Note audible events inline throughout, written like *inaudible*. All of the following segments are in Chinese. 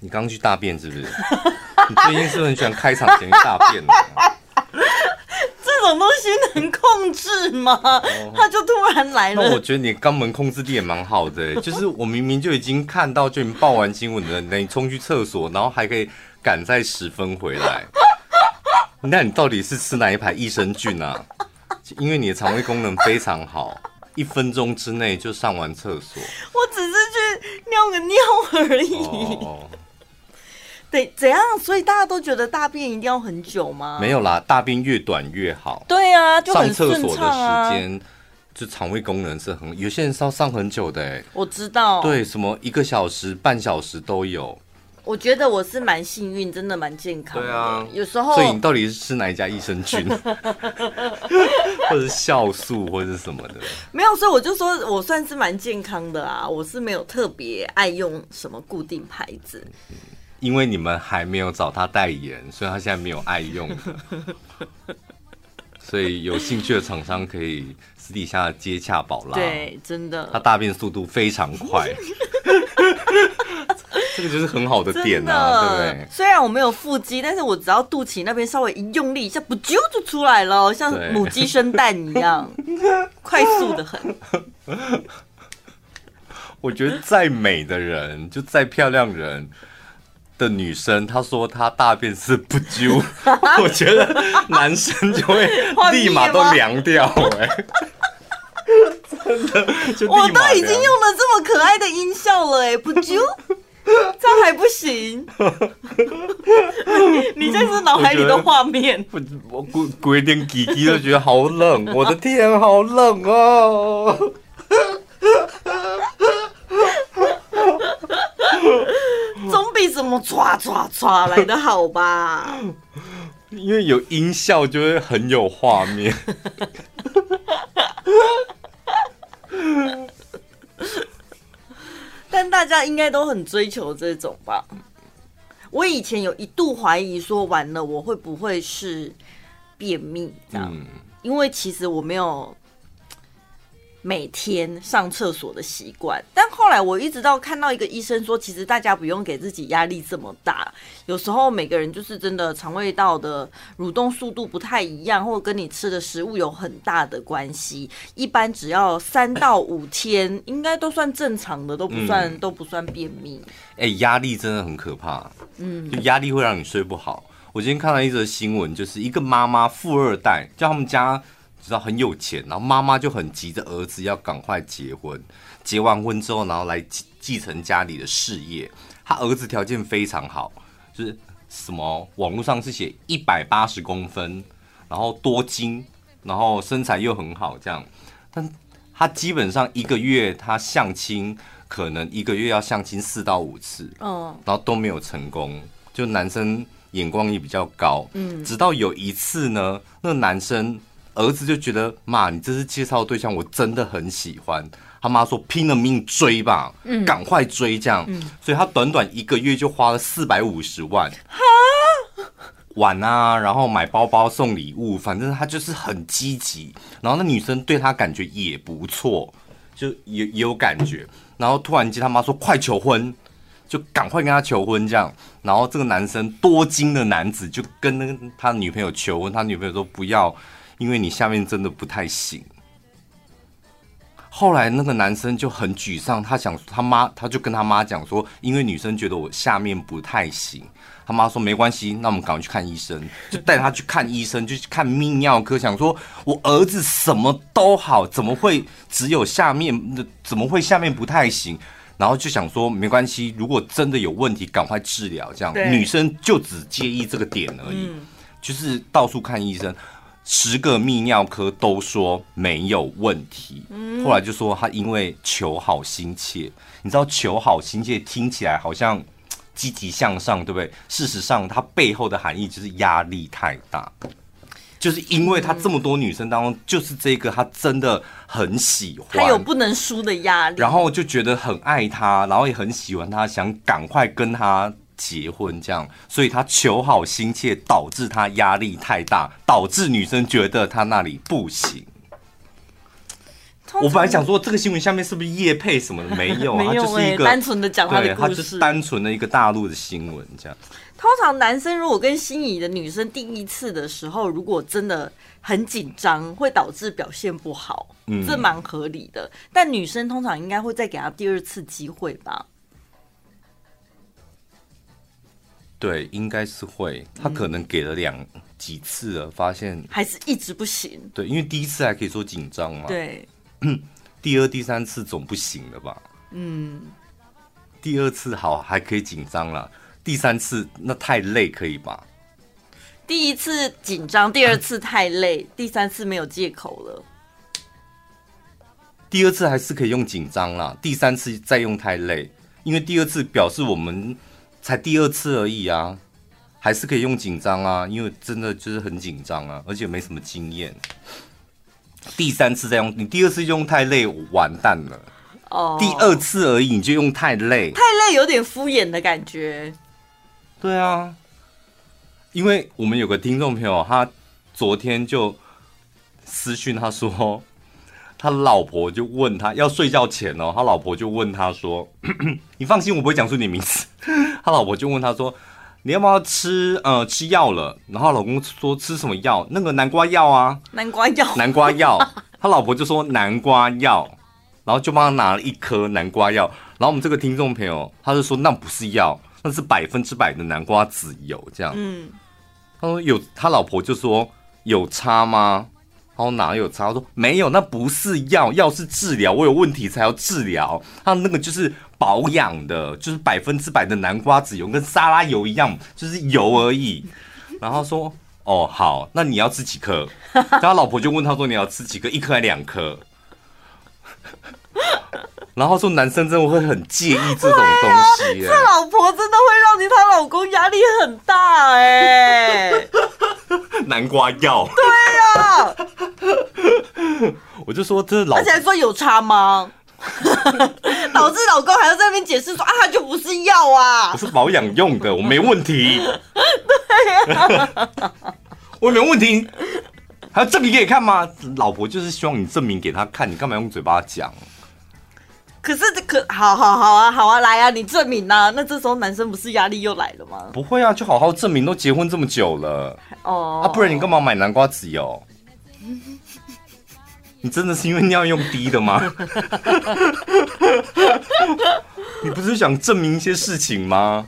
你刚去大便是不是？你最近是不是很喜欢开场前大便？这种东西能控制吗？他就突然来了。那我觉得你肛门控制力也蛮好的，就是我明明就已经看到，就已经报完新闻了，那你冲去厕所，然后还可以赶在十分回来。那你到底是吃哪一排益生菌啊？因为你的肠胃功能非常好，一分钟之内就上完厕所。我只是去尿个尿而已。哦对，怎样？所以大家都觉得大便一定要很久吗？没有啦，大便越短越好。对啊，就很上厕所的时间，就肠胃功能是很。有些人是要上很久的哎。我知道。对，什么一个小时、半小时都有。我觉得我是蛮幸运，真的蛮健康的。对啊，有时候。所以你到底是吃哪一家益生菌，*laughs* 或者是酵素，或者是什么的？没有，所以我就说我算是蛮健康的啊。我是没有特别爱用什么固定牌子。因为你们还没有找他代言，所以他现在没有爱用。*laughs* 所以有兴趣的厂商可以私底下接洽宝拉。对，真的。他大便速度非常快，*laughs* 这个就是很好的点啊，对不对？虽然我没有腹肌，但是我只要肚脐那边稍微一用力一下，不就就出来了，像母鸡生蛋一样，*laughs* 快速的很。我觉得再美的人，就再漂亮的人。的女生，她说她大便是不揪，*laughs* 我觉得男生就会立马都凉掉哎、欸，真的，我都已经用了这么可爱的音效了哎、欸，不揪，这样还不行？*laughs* 你这是脑海里的画面，我规规定鸡鸡都觉得好冷，我的天，好冷哦。*laughs* 总比什么唰唰唰来的好吧？因为有音效就会很有画面。*laughs* 但大家应该都很追求这种吧？我以前有一度怀疑说，完了我会不会是便秘这样？因为其实我没有。每天上厕所的习惯，但后来我一直到看到一个医生说，其实大家不用给自己压力这么大。有时候每个人就是真的肠胃道的蠕动速度不太一样，或者跟你吃的食物有很大的关系。一般只要三到五天，应该都算正常的，都不算、嗯、都不算便秘。哎、欸，压力真的很可怕。嗯，就压力会让你睡不好。我今天看到一则新闻，就是一个妈妈富二代，叫他们家。知道很有钱，然后妈妈就很急着儿子要赶快结婚，结完婚之后，然后来继继承家里的事业。他儿子条件非常好，就是什么网络上是写一百八十公分，然后多金，然后身材又很好这样。但他基本上一个月他相亲，可能一个月要相亲四到五次，嗯，然后都没有成功。就男生眼光也比较高，嗯，直到有一次呢，那男生。儿子就觉得妈，你这次介绍的对象，我真的很喜欢。他妈说拼了命追吧，嗯，赶快追这样。嗯，所以他短短一个月就花了四百五十万，哈，玩啊，然后买包包送礼物，反正他就是很积极。然后那女生对他感觉也不错，就也也有感觉。然后突然间他妈说快求婚，就赶快跟他求婚这样。然后这个男生多金的男子就跟那个他女朋友求婚，他女朋友说不要。因为你下面真的不太行。后来那个男生就很沮丧，他想他妈，他就跟他妈讲说，因为女生觉得我下面不太行。他妈说没关系，那我们赶快去看医生，就带他去看医生，就去看泌尿科，想说我儿子什么都好，怎么会只有下面，怎么会下面不太行？然后就想说没关系，如果真的有问题，赶快治疗。这样女生就只介意这个点而已，就是到处看医生。十个泌尿科都说没有问题，后来就说他因为求好心切，你知道求好心切听起来好像积极向上，对不对？事实上，它背后的含义就是压力太大，就是因为他这么多女生当中，就是这个他真的很喜欢，他有不能输的压力，然后就觉得很爱他，然后也很喜欢他，想赶快跟他。结婚这样，所以他求好心切，导致他压力太大，导致女生觉得他那里不行。我本来想说这个新闻下面是不是叶配什么的，没有，*laughs* 没有、欸，就是一个单纯的讲他的故事，他就是单纯的一个大陆的新闻这样。通常男生如果跟心仪的女生第一次的时候，如果真的很紧张，会导致表现不好，嗯，这蛮合理的。但女生通常应该会再给他第二次机会吧？对，应该是会。他可能给了两几次了，发现还是一直不行。对，因为第一次还可以说紧张嘛。对，*clears throat* 第二、第三次总不行了吧？嗯，第二次好还可以紧张了。第三次那太累，可以吧？第一次紧张，第二次太累，第三次没有借口了。第二次还是可以用紧张啦，第三次再用太累，因为第二次表示我们才第二次而已啊，还是可以用紧张啊，因为真的就是很紧张啊，而且没什么经验。第三次再用，你第二次用太累，完蛋了。哦，第二次而已你就用太累，太累有点敷衍的感觉。对啊，因为我们有个听众朋友，他昨天就私讯他说，他老婆就问他要睡觉前哦，他老婆就问他说：“ *coughs* 你放心，我不会讲出你名字。” *laughs* 他老婆就问他说：“你要不要吃呃吃药了？”然后老公说：“吃什么药？那个南瓜药啊，南瓜药，南瓜药。*laughs* ”他老婆就说：“南瓜药。”然后就帮他拿了一颗南瓜药。然后我们这个听众朋友他就说：“那不是药。”那是百分之百的南瓜籽油，这样。嗯，他说有，他老婆就说有差吗？他说哪有差？他说没有，那不是药，药是治疗，我有问题才要治疗。他那个就是保养的，就是百分之百的南瓜籽油，跟沙拉油一样，就是油而已。然后说哦好，那你要吃几颗？*laughs* 然后他老婆就问他说你要吃几颗？一颗还两颗？*laughs* 然后说男生真的会很介意这种东西，这老婆真的会让你她老公压力很大哎。*laughs* 南瓜药。对呀。我就说这老，而且还说有差吗？*laughs* 导致老公还要在那边解释说啊，就不是药啊，不是保养用的，我没问题。对呀。我没问题，还要证明给你看吗？老婆就是希望你证明给他看，你干嘛用嘴巴讲？可是这可好好好啊，好啊，来啊，你证明啊。那这时候男生不是压力又来了吗？不会啊，就好好证明，都结婚这么久了哦，啊，不然你干嘛买南瓜籽油？你真的是因为尿用低的吗？*laughs* 你不是想证明一些事情吗？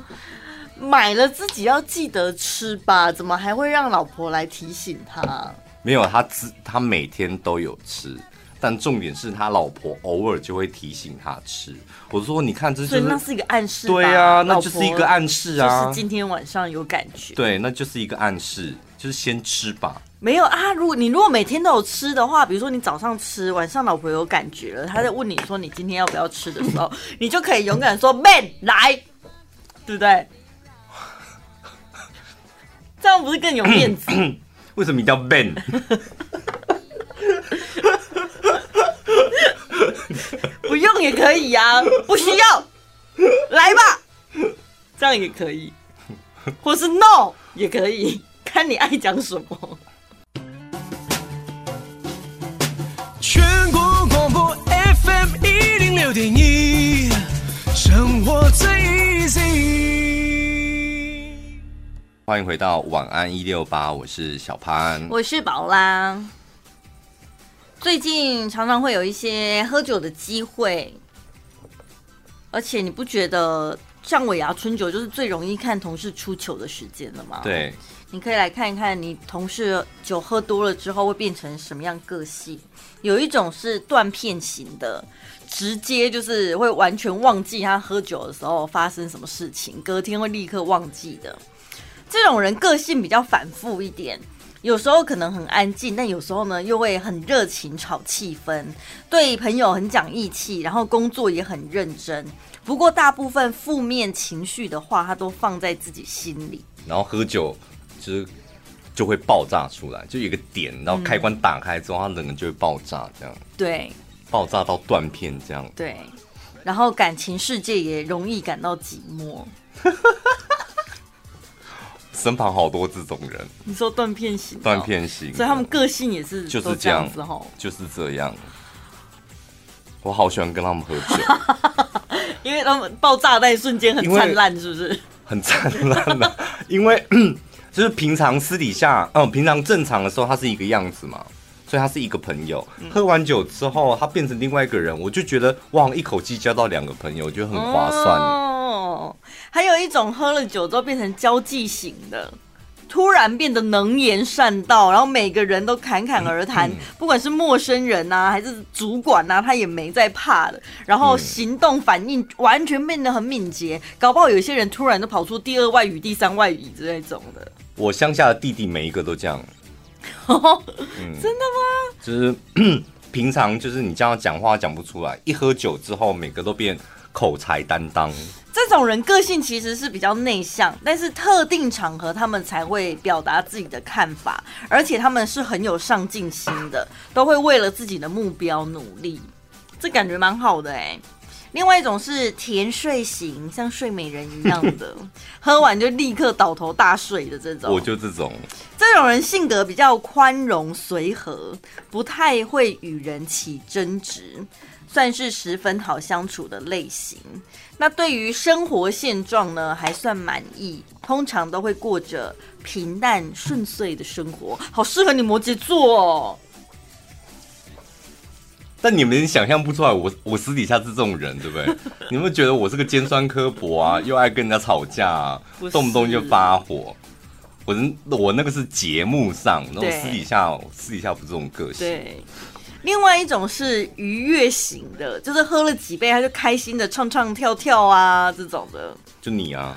买了自己要记得吃吧，怎么还会让老婆来提醒他？没有，他自他每天都有吃。但重点是他老婆偶尔就会提醒他吃。我说：“你看，这是……所以那是一个暗示。对啊，那就是一个暗示啊。就是今天晚上有感觉。对，那就是一个暗示，就是先吃吧。没有啊，如果你如果每天都有吃的话，比如说你早上吃，晚上老婆有感觉了，他在问你说你今天要不要吃的时候，你就可以勇敢说 “man 来”，*laughs* 对不对？这样不是更有面子？*coughs* 为什么你叫 man？*laughs* 不用也可以呀、啊，不需要，来吧，这样也可以，或是 no 也可以，看你爱讲什么。一零六点一，生活最 easy。欢迎回到晚安一六八，我是小潘，我是宝拉。最近常常会有一些喝酒的机会，而且你不觉得像尾牙春酒就是最容易看同事出糗的时间了吗？对，你可以来看一看你同事酒喝多了之后会变成什么样个性。有一种是断片型的，直接就是会完全忘记他喝酒的时候发生什么事情，隔天会立刻忘记的。这种人个性比较反复一点。有时候可能很安静，但有时候呢又会很热情炒气氛，对朋友很讲义气，然后工作也很认真。不过大部分负面情绪的话，他都放在自己心里。然后喝酒就是就会爆炸出来，就有一个点，然后开关打开之后，他人、嗯、就会爆炸，这样。对，爆炸到断片这样。对，然后感情世界也容易感到寂寞。*laughs* 身旁好多这种人，你说断片型，断片型，所以他们个性也是就是这样子哈，就是这样。我好喜欢跟他们喝酒，*laughs* 因为他们爆炸那一瞬间很灿烂，是不是？很灿烂的，因为 *clears throat* 就是平常私底下，嗯，平常正常的时候，他是一个样子嘛，所以他是一个朋友。喝完酒之后，他变成另外一个人，我就觉得哇，一口气交到两个朋友，我觉得很划算。哦，还有一种喝了酒之后变成交际型的。突然变得能言善道，然后每个人都侃侃而谈，不管是陌生人呐、啊，还是主管呐、啊，他也没在怕的。然后行动反应完全变得很敏捷，搞不好有些人突然就跑出第二外语、第三外语之类种的。我乡下的弟弟每一个都这样，嗯、真的吗？就是 *clears throat* 平常就是你这样讲话讲不出来，一喝酒之后，每个都变口才担当。这种人个性其实是比较内向，但是特定场合他们才会表达自己的看法，而且他们是很有上进心的，都会为了自己的目标努力，这感觉蛮好的哎。另外一种是甜睡型，像睡美人一样的，*laughs* 喝完就立刻倒头大睡的这种。我就这种。这种人性格比较宽容随和，不太会与人起争执。算是十分好相处的类型。那对于生活现状呢，还算满意，通常都会过着平淡顺遂的生活，好适合你摩羯座哦。但你们想象不出来我，我我私底下是这种人，对不对？*laughs* 你们觉得我是个尖酸刻薄啊，又爱跟人家吵架动不动就发火。我我那个是节目上，然后私底下私底下不是这种个性。对。另外一种是愉悦型的，就是喝了几杯他就开心的唱唱跳跳啊，这种的。就你 *laughs* 啊，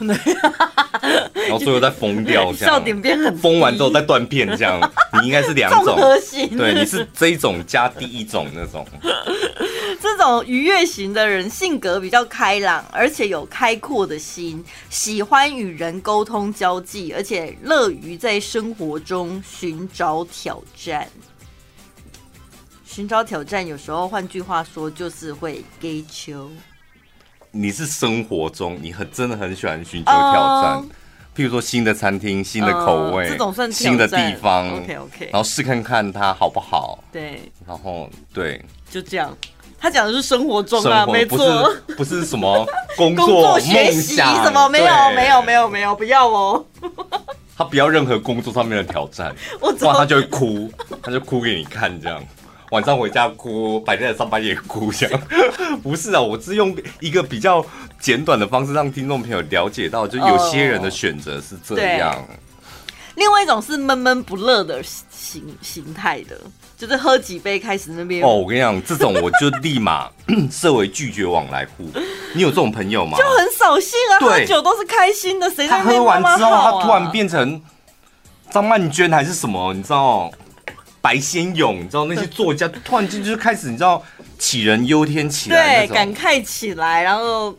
然后最后再疯掉，这样。笑点变很疯完之后再断片，这样。你应该是两种，*laughs* 对，你是这一种加第一种那种。*laughs* 这种愉悦型的人性格比较开朗，而且有开阔的心，喜欢与人沟通交际，而且乐于在生活中寻找挑战。寻找挑战，有时候换句话说就是会给球。你是生活中你很真的很喜欢寻求挑战，uh, 譬如说新的餐厅、新的口味、uh, 这种算新的地方，OK OK，然后试看看它好不好。对，然后对，就这样。他讲的是生活中啊，活没错。错，不是什么 *laughs* 工作、工作学习什么？没有对没有没有没有，不要哦。他不要任何工作上面的挑战，*laughs* 我然他就会哭，他就哭给你看这样。晚上回家哭，白天上班也哭，这样 *laughs* 不是啊？我是用一个比较简短的方式让听众朋友了解到，就有些人的选择是这样。Oh, 另外一种是闷闷不乐的形形态的，就是喝几杯开始那边。哦，我跟你讲，这种我就立马 *coughs* 设为拒绝往来户。你有这种朋友吗？就很扫兴啊！喝酒都是开心的，谁在、啊、喝完之后他突然变成张曼娟还是什么？你知道？白先勇，你知道那些作家突然间就是开始，你知道杞人忧天起来，对，感慨起来，然后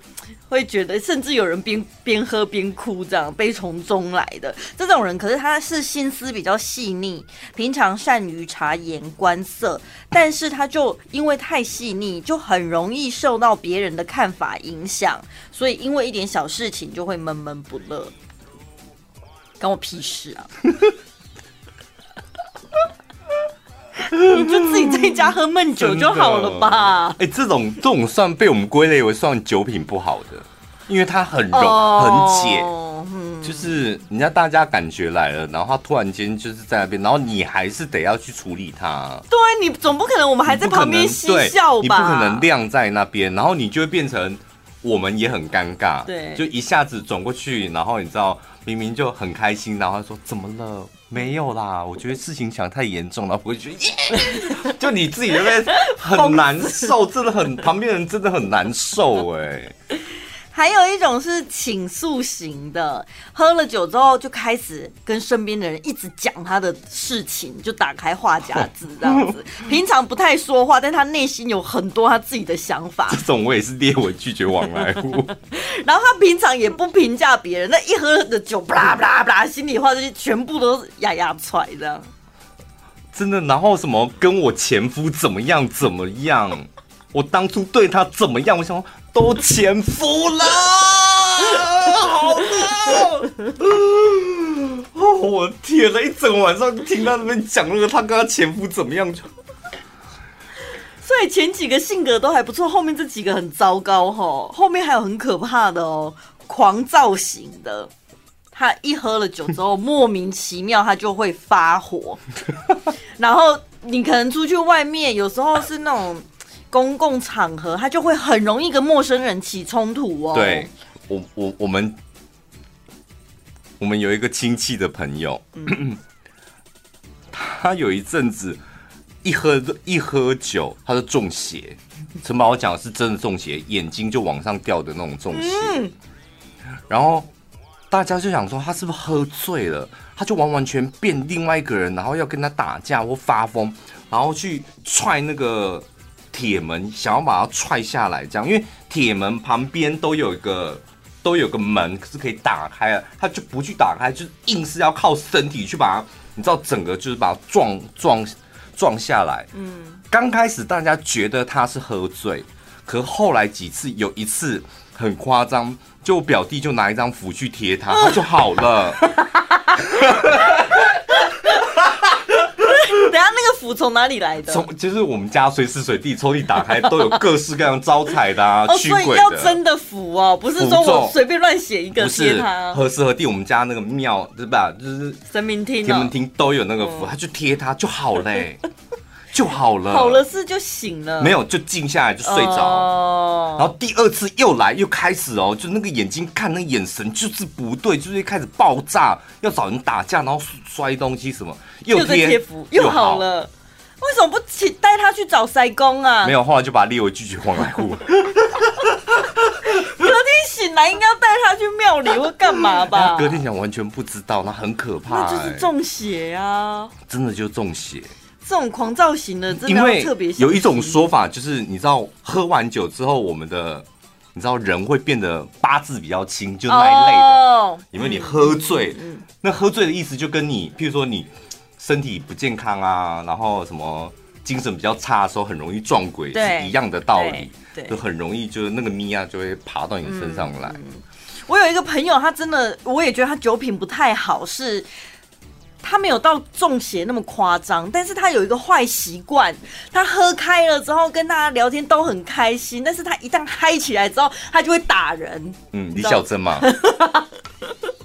会觉得，甚至有人边边喝边哭，这样悲从中来的。这种人，可是他是心思比较细腻，平常善于察言观色，但是他就因为太细腻，就很容易受到别人的看法影响，所以因为一点小事情就会闷闷不乐，关我屁事啊！*laughs* 你就自己在家喝闷酒就好了吧？哎、欸，这种这种算被我们归类为算酒品不好的，因为它很容、oh, 很解，嗯、就是人家大家感觉来了，然后他突然间就是在那边，然后你还是得要去处理它。对，你总不可能我们还在旁边嬉笑吧？你不可能晾在那边，然后你就会变成我们也很尴尬。对，就一下子转过去，然后你知道明明就很开心，然后他说怎么了？没有啦，我觉得事情想太严重了，我会觉得，*laughs* 就你自己那边很难受，真的很，旁边人真的很难受哎。还有一种是倾诉型的，喝了酒之后就开始跟身边的人一直讲他的事情，就打开话匣子这样子。*laughs* 平常不太说话，但他内心有很多他自己的想法。这种我也是列为拒绝往来户。*laughs* 然后他平常也不评价别人，那一喝的酒，巴拉巴拉巴拉，心里话就全部都是压压出来这样。真的，然后什么跟我前夫怎么样怎么样，我当初对他怎么样，我想说。都前夫了，*laughs* 好的。哦，我天哪！一整晚上听他那边讲那个他跟他前夫怎么样就，所以前几个性格都还不错，后面这几个很糟糕齁。后面还有很可怕的哦，狂躁型的，他一喝了酒之后，莫名其妙他就会发火，*laughs* 然后你可能出去外面，有时候是那种公共场合，他就会很容易跟陌生人起冲突哦。对，我我我们我们有一个亲戚的朋友，嗯、他有一阵子。一喝一喝酒，他就中邪。陈宝，我讲的是真的中邪，眼睛就往上掉的那种中邪。嗯、然后大家就想说，他是不是喝醉了？他就完完全变另外一个人，然后要跟他打架或发疯，然后去踹那个铁门，想要把它踹下来。这样，因为铁门旁边都有一个都有个门是可以打开的，他就不去打开，就是硬是要靠身体去把它，你知道，整个就是把它撞撞。撞下来，嗯，刚开始大家觉得他是喝醉，可后来几次有一次很夸张，就我表弟就拿一张符去贴他，他就好了。*laughs* 等下那个符从哪里来的？从就是我们家随时随地抽屉打开都有各式各样招财的啊，驱鬼的。所以要真的符哦，不是说我随便乱写一个贴他。何时何地我们家那个庙对吧？就是神明厅、天门厅都有那个符，他就贴它就好嘞，*laughs* 就好了。好了是就醒了，没有就静下来就睡着。然后第二次又来又开始哦，就那个眼睛看那个眼神就是不对，就是开始爆炸，要找人打架，然后摔东西什么。又贴符又好了，为什么不请带他去找塞公啊？没有，后来就把他列为拒绝往来户。*laughs* 隔天醒来应该要带他去庙里或干嘛吧？隔天讲完全不知道，那很可怕，那就是中邪啊！真的就中邪。这种狂躁型的，真的要特别有一种说法，就是你知道，喝完酒之后，我们的你知道人会变得八字比较轻，就那一类的。因为你喝醉，那喝醉的意思就跟你，譬如说你。身体不健康啊，然后什么精神比较差的时候，很容易撞鬼，是一样的道理，就很容易就是那个咪啊就会爬到你身上来。我有一个朋友，他真的，我也觉得他酒品不太好，是他没有到中邪那么夸张，但是他有一个坏习惯，他喝开了之后跟大家聊天都很开心，但是他一旦嗨起来之后，他就会打人。嗯，李小珍嘛，*laughs* 而且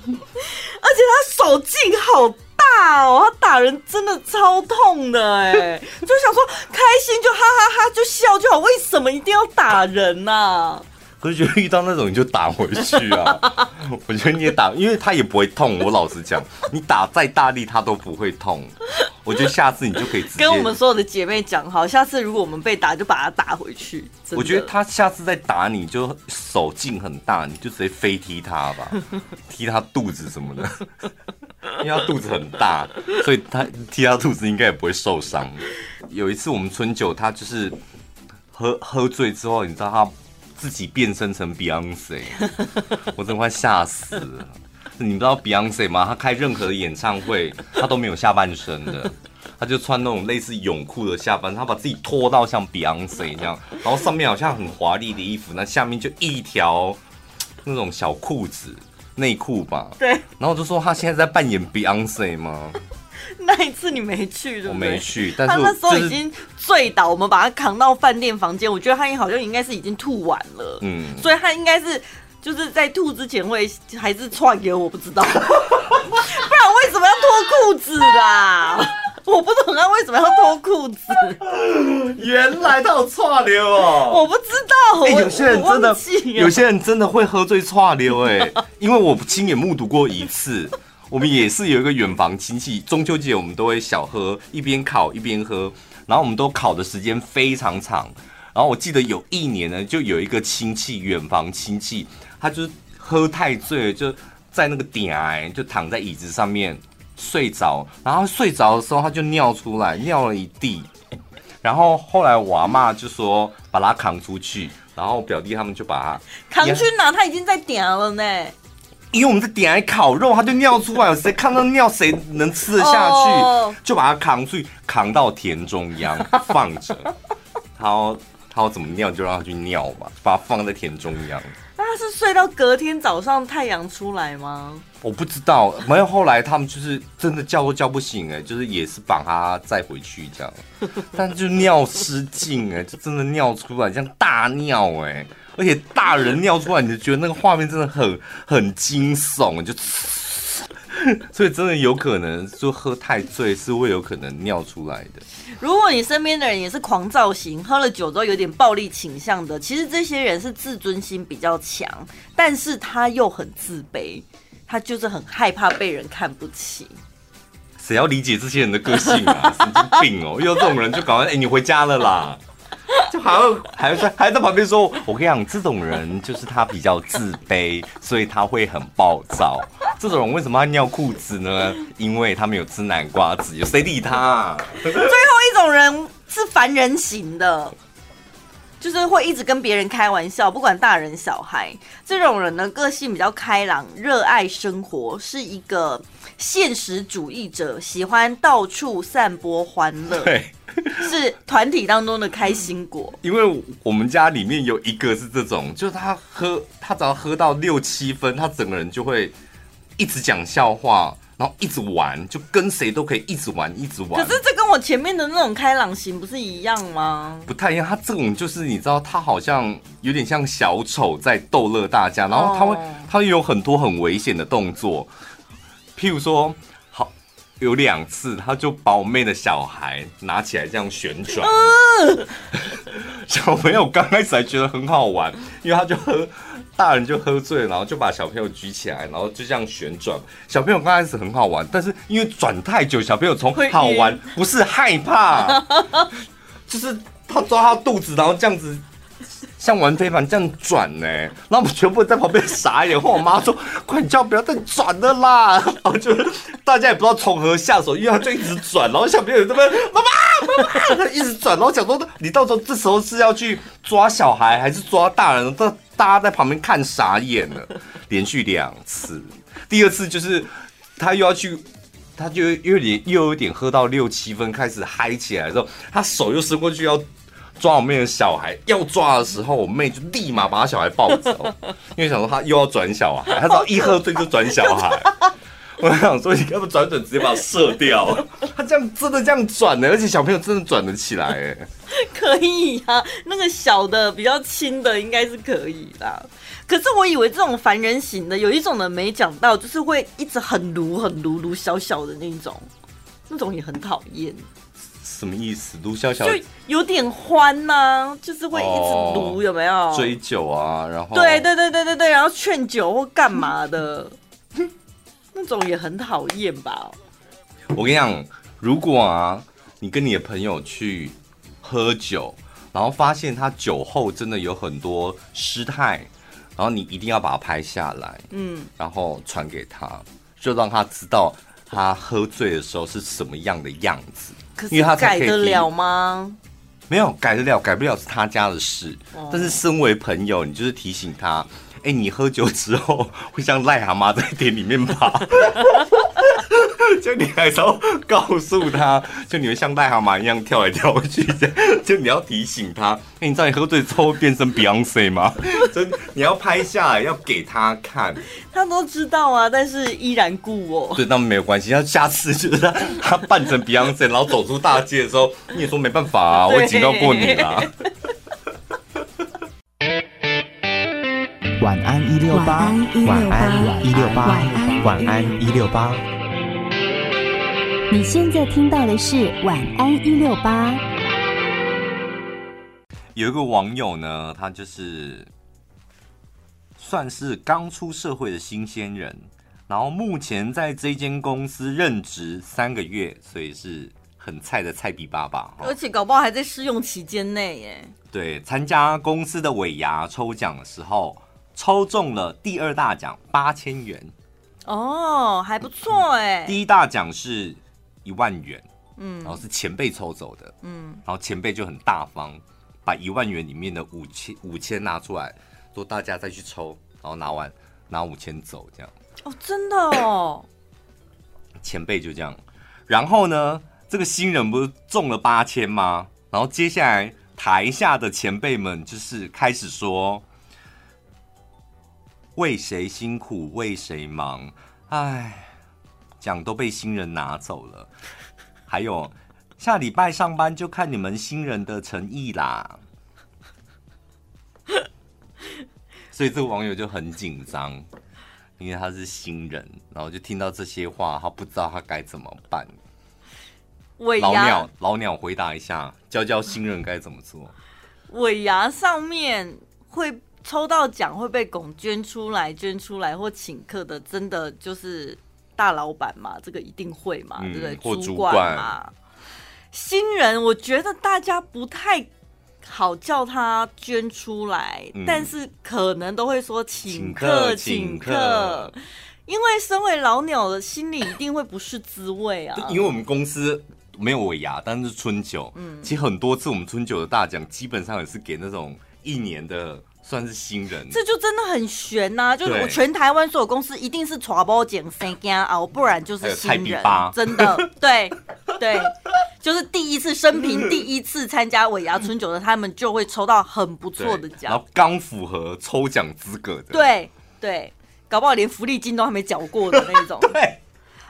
他手劲好。大哦，他打人真的超痛的哎，就想说开心就哈哈哈就笑就好，为什么一定要打人呢？啊？可是觉得遇到那种你就打回去啊！*laughs* 我觉得你也打，因为他也不会痛。我老实讲，你打再大力他都不会痛。我觉得下次你就可以跟我们所有的姐妹讲好，下次如果我们被打，就把他打回去。我觉得他下次再打你就手劲很大，你就直接飞踢他吧，*laughs* 踢他肚子什么的，因为他肚子很大，所以他踢他肚子应该也不会受伤。有一次我们春酒，他就是喝喝醉之后，你知道他。自己变身成 Beyonce，我真快吓死了！你知道 Beyonce 吗？他开任何的演唱会，他都没有下半身的，他就穿那种类似泳裤的下半，他把自己拖到像 Beyonce 这样，然后上面好像很华丽的衣服，那下面就一条那种小裤子内裤吧。对。然后我就说他现在在扮演 Beyonce 吗？*laughs* 那一次你没去，对不对？我没去，但是他那时候已经醉倒，我们把他扛到饭店房间。我觉得他好像应该是已经吐完了，嗯，所以他应该是就是在吐之前会还是串给我，不知道，*laughs* 不然为什么要脱裤子啦？我不懂他为什么要脱裤子。*laughs* 原来他有串流哦，*laughs* 我不知道。欸、有些人真的，有些人真的会喝醉串流哎，*laughs* 因为我亲眼目睹过一次。我们也是有一个远房亲戚，中秋节我们都会小喝，一边烤一边喝，然后我们都烤的时间非常长。然后我记得有一年呢，就有一个亲戚，远房亲戚，他就是喝太醉了，就在那个点，就躺在椅子上面睡着。然后睡着的时候，他就尿出来，尿了一地。然后后来我阿嬷就说把他扛出去，然后我表弟他们就把他扛去哪？他已经在点了呢。因为我们在点来烤肉，他就尿出来，谁看到尿谁能吃得下去？就把他扛出去，扛到田中央放着。*laughs* 他要他要怎么尿就让他去尿吧，把他放在田中央。那他是睡到隔天早上太阳出来吗？我不知道，没有。后来他们就是真的叫都叫不醒，哎，就是也是把他载回去这样，*laughs* 但就尿失禁，哎，就真的尿出来，像大尿，哎，而且大人尿出来，你就觉得那个画面真的很很惊悚，就。*laughs* 所以真的有可能，就喝太醉是会有可能尿出来的。如果你身边的人也是狂躁型，喝了酒之后有点暴力倾向的，其实这些人是自尊心比较强，但是他又很自卑，他就是很害怕被人看不起。谁要理解这些人的个性啊？神经病哦！遇到这种人就赶快，哎，你回家了啦。*laughs* 就还会还在还在旁边说，我跟你讲，这种人就是他比较自卑，所以他会很暴躁。这种人为什么要尿裤子呢？因为他没有吃南瓜子，有谁理他啊？最后一种人是烦人型的，就是会一直跟别人开玩笑，不管大人小孩。这种人呢，个性比较开朗，热爱生活，是一个现实主义者，喜欢到处散播欢乐。对。是团体当中的开心果，*laughs* 因为我们家里面有一个是这种，就是他喝，他只要喝到六七分，他整个人就会一直讲笑话，然后一直玩，就跟谁都可以一直玩，一直玩。可是这跟我前面的那种开朗型不是一样吗？不太一样，他这种就是你知道，他好像有点像小丑在逗乐大家，然后他会，他会有很多很危险的动作，譬如说。有两次，他就把我妹的小孩拿起来这样旋转。小朋友刚开始还觉得很好玩，因为他就喝，大人就喝醉了，然后就把小朋友举起来，然后就这样旋转。小朋友刚开始很好玩，但是因为转太久，小朋友从好玩不是害怕，*laughs* 就是他抓他肚子，然后这样子。像玩飞盘这样转呢，然后我们全部在旁边傻眼。后我妈说：“快叫不要再转了啦！”然后就大家也不知道从何下手，因为他就一直转，然后小朋友这边妈妈妈妈，一直转，然后想说你到时候这时候是要去抓小孩还是抓大人？这大家在旁边看傻眼了。连续两次，第二次就是他又要去，他就有点又有点喝到六七分，开始嗨起来的时候，他手又伸过去要。抓我妹的小孩，要抓的时候，我妹就立马把她小孩抱走，*laughs* 因为想说她又要转小孩，她只要一喝醉就转小孩。*laughs* 我想说，你要不转转，直接把他射掉。他这样真的这样转的，而且小朋友真的转得起来，哎，*laughs* 可以啊。那个小的比较轻的应该是可以的。可是我以为这种凡人型的，有一种的没讲到，就是会一直很撸很撸撸小小的那种，那种也很讨厌。什么意思？卢小小就有点欢呐、啊，就是会一直卢，有没有、哦？追酒啊，然后对对对对对对，然后劝酒或干嘛的，*laughs* 那种也很讨厌吧？我跟你讲，如果啊，你跟你的朋友去喝酒，然后发现他酒后真的有很多失态，然后你一定要把它拍下来，嗯，然后传给他，就让他知道他喝醉的时候是什么样的样子。因为他改得了吗？没有改得了，改不了是他家的事。哦、但是身为朋友，你就是提醒他，哎、欸，你喝酒之后 *laughs* 会像癞蛤蟆在店里面爬。*laughs* *laughs* 就你还是要告诉他，就你会像癞蛤蟆一样跳来跳去，*laughs* 就你要提醒他。哎，你知道你喝醉之后会变成 Beyonce 吗？*laughs* 真，你要拍下来要给他看。他都知道啊，但是依然故我。对，那没有关系。他下次就是他，他扮成 Beyonce，然后走出大街的时候，你也说没办法啊，我警告过你啦。晚安一六八，晚安一六八，晚安一六八。你现在听到的是晚安一六八。有一个网友呢，他就是算是刚出社会的新鲜人，然后目前在这间公司任职三个月，所以是很菜的菜比爸爸，而且搞不好还在试用期间内耶。对，参加公司的尾牙抽奖的时候。抽中了第二大奖八千元，哦，还不错哎。第一大奖是一万元，嗯，然后是前辈抽走的，嗯，然后前辈就很大方，把一万元里面的五千五千拿出来，说大家再去抽，然后拿完拿五千走，这样。哦，真的哦。*coughs* 前辈就这样，然后呢，这个新人不是中了八千吗？然后接下来台下的前辈们就是开始说。为谁辛苦为谁忙？哎，奖都被新人拿走了。还有下礼拜上班就看你们新人的诚意啦。所以这个网友就很紧张，因为他是新人，然后就听到这些话，他不知道他该怎么办。尾老鸟，老鸟回答一下，教教新人该怎么做。尾牙上面会抽到奖会被拱捐出来，捐出来或请客的，真的就是大老板嘛？这个一定会嘛？嗯、对不对？主管嘛？新人，我觉得大家不太好叫他捐出来，嗯、但是可能都会说请客，请客，请客，因为身为老鸟的心里一定会不是滋味啊。因为我们公司。没有尾牙，但是春酒。嗯，其实很多次我们春酒的大奖，基本上也是给那种一年的算是新人。这就真的很悬呐、啊！就是我全台湾所有公司一定是传包奖三件啊，不然就是新人。真的，对对，就是第一次生平第一次参加尾牙春酒的，他们就会抽到很不错的奖，然后刚符合抽奖资格的。对对，搞不好连福利金都还没缴过的那种。*laughs* 对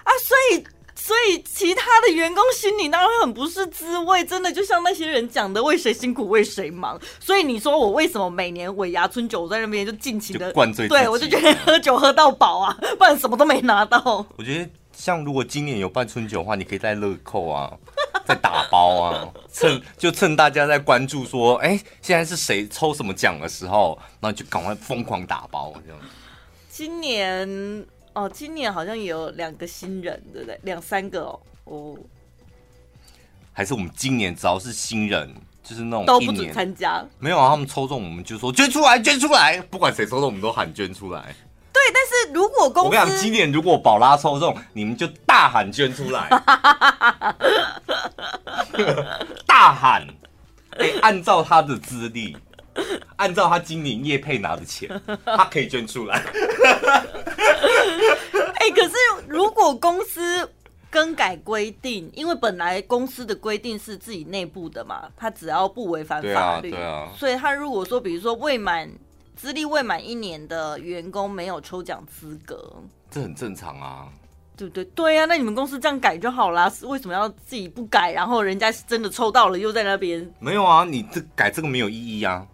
啊，所以。所以其他的员工心里当然很不是滋味，真的就像那些人讲的，为谁辛苦为谁忙。所以你说我为什么每年尾牙春酒我在那边就尽情的灌醉，对我就觉得喝酒喝到饱啊，不然什么都没拿到。我觉得像如果今年有办春酒的话，你可以在乐扣啊，*laughs* 在打包啊，趁就趁大家在关注说，哎、欸，现在是谁抽什么奖的时候，那就赶快疯狂打包这样。今年。哦，今年好像也有两个新人，对不对？两三个哦。哦，还是我们今年只要是新人，就是那种都不准参加。没有啊，他们抽中我们就说捐出来，捐出来，不管谁抽中我们都喊捐出来。对，但是如果公司，我跟你讲，今年如果宝拉抽中，你们就大喊捐出来，*laughs* 大喊，哎、欸，按照他的资历，*laughs* 按照他今年业配拿的钱，*laughs* 他可以捐出来。*laughs* 哎、欸，可是如果公司更改规定，因为本来公司的规定是自己内部的嘛，他只要不违反法律，对啊，对啊，所以他如果说，比如说未满资历未满一年的员工没有抽奖资格，这很正常啊，对不对？对啊，那你们公司这样改就好啦，为什么要自己不改？然后人家真的抽到了，又在那边没有啊？你这改这个没有意义啊，